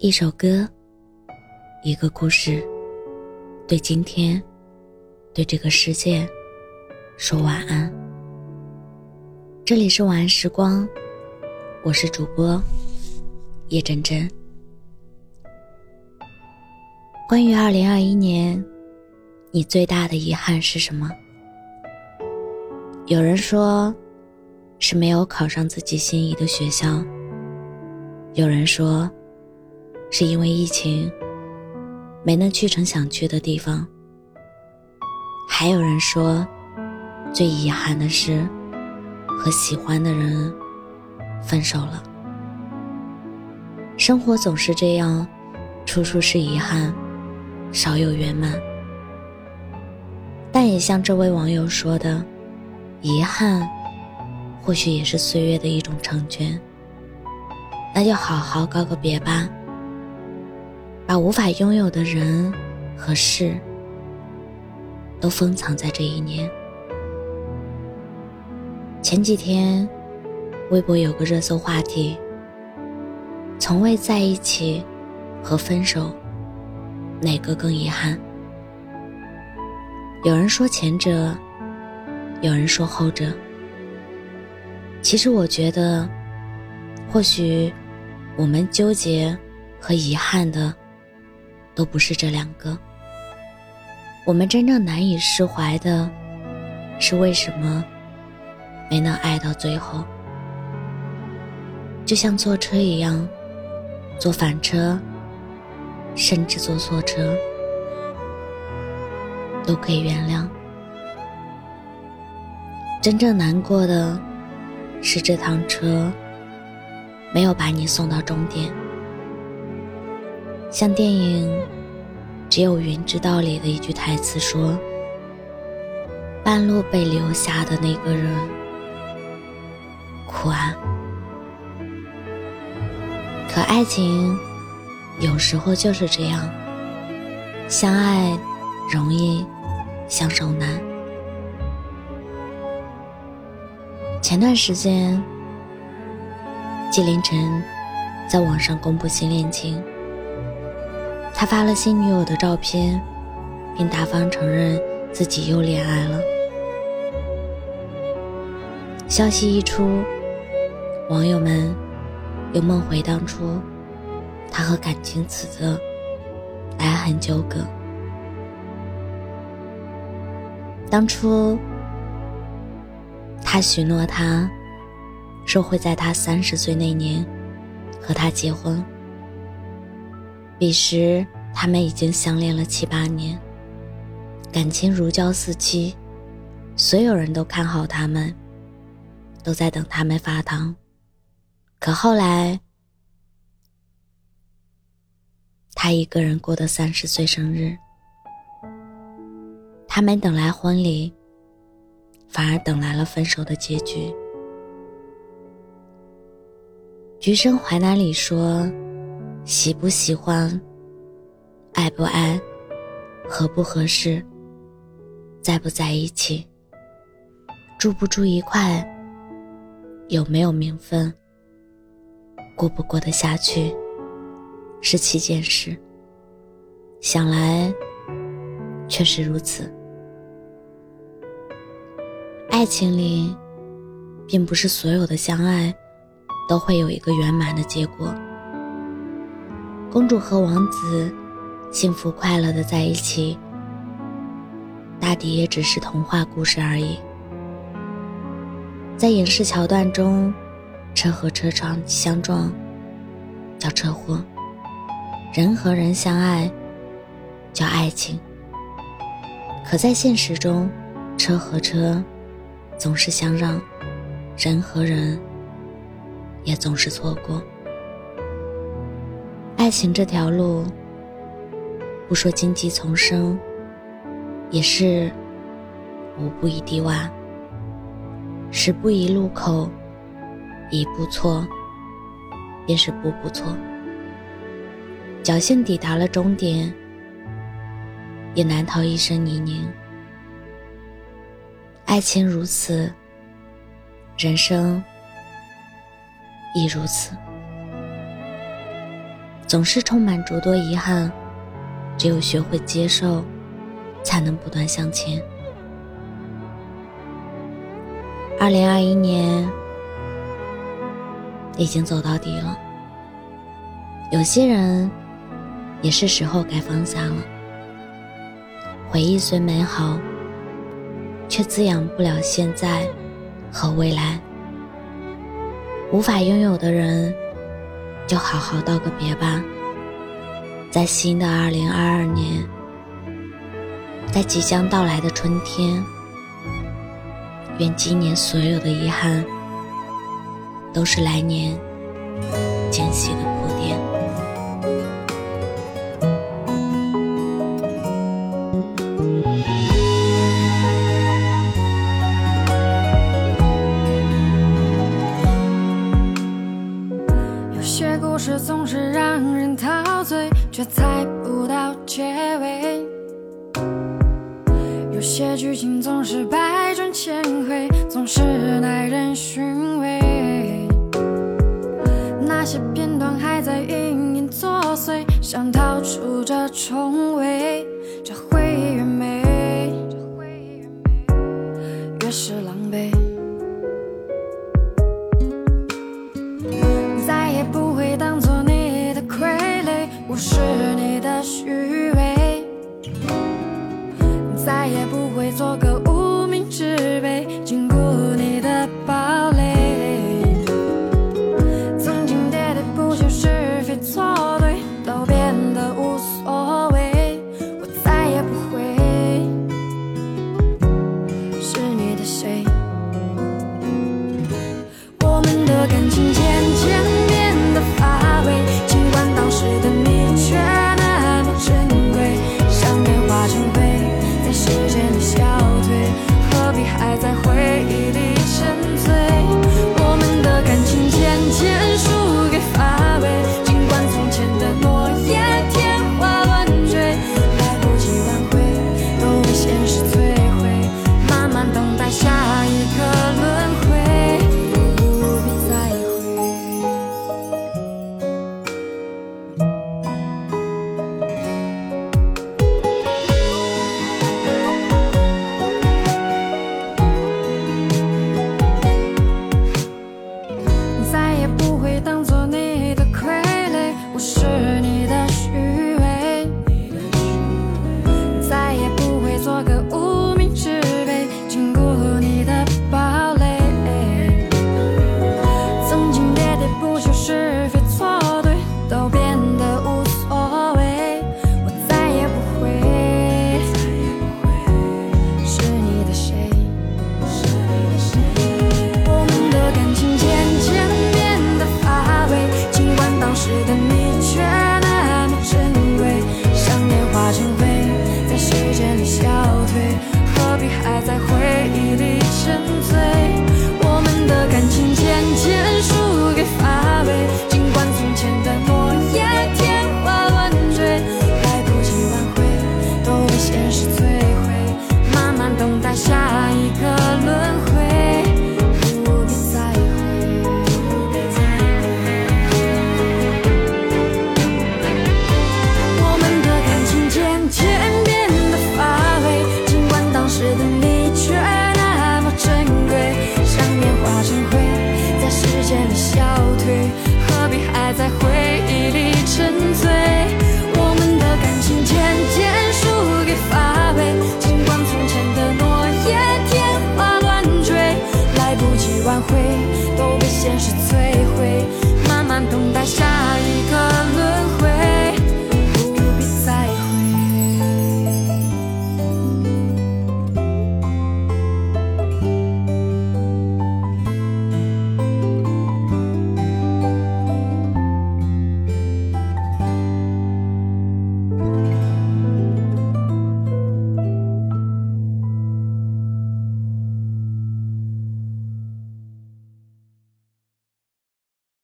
一首歌，一个故事，对今天，对这个世界，说晚安。这里是晚安时光，我是主播叶真真。关于二零二一年，你最大的遗憾是什么？有人说，是没有考上自己心仪的学校。有人说，是因为疫情没能去成想去的地方。还有人说，最遗憾的是和喜欢的人分手了。生活总是这样，处处是遗憾，少有圆满。但也像这位网友说的，遗憾或许也是岁月的一种成全。那就好好告个别吧，把无法拥有的人和事都封藏在这一年。前几天，微博有个热搜话题：从未在一起和分手，哪个更遗憾？有人说前者，有人说后者。其实我觉得，或许。我们纠结和遗憾的，都不是这两个。我们真正难以释怀的，是为什么没能爱到最后。就像坐车一样，坐反车，甚至坐错车，都可以原谅。真正难过的，是这趟车。没有把你送到终点，像电影《只有云知道》里的一句台词说：“半路被留下的那个人，苦啊。”可爱情有时候就是这样，相爱容易，相守难。前段时间。纪凌尘在网上公布新恋情，他发了新女友的照片，并大方承认自己又恋爱了。消息一出，网友们又梦回当初他和感情死的爱恨纠葛。当初他许诺他。说会在他三十岁那年和他结婚。彼时他们已经相恋了七八年，感情如胶似漆，所有人都看好他们，都在等他们发糖。可后来，他一个人过的三十岁生日，他没等来婚礼，反而等来了分手的结局。《橘生淮南》里说：“喜不喜欢，爱不爱，合不合适，在不在一起，住不住一块，有没有名分，过不过得下去，是七件事。想来，确实如此。爱情里，并不是所有的相爱。”都会有一个圆满的结果。公主和王子幸福快乐的在一起，大抵也只是童话故事而已。在影视桥段中，车和车窗相撞叫车祸，人和人相爱叫爱情。可在现实中，车和车总是相让，人和人。也总是错过。爱情这条路，不说荆棘丛生，也是五步一低洼，十步一路口，一步错，便是步步错。侥幸抵达了终点，也难逃一生泥泞。爱情如此，人生。亦如此。总是充满诸多遗憾。只有学会接受，才能不断向前。二零二一年已经走到底了，有些人也是时候该放下了。回忆虽美好，却滋养不了现在和未来。无法拥有的人，就好好道个别吧。在新的二零二二年，在即将到来的春天，愿今年所有的遗憾，都是来年惊喜的有些剧情总是百转千回，总是耐人寻味。那些片段还在隐隐作祟，想逃出这重围，这回忆越美，越是狼狈。是你的虚伪，再也回都被现实摧。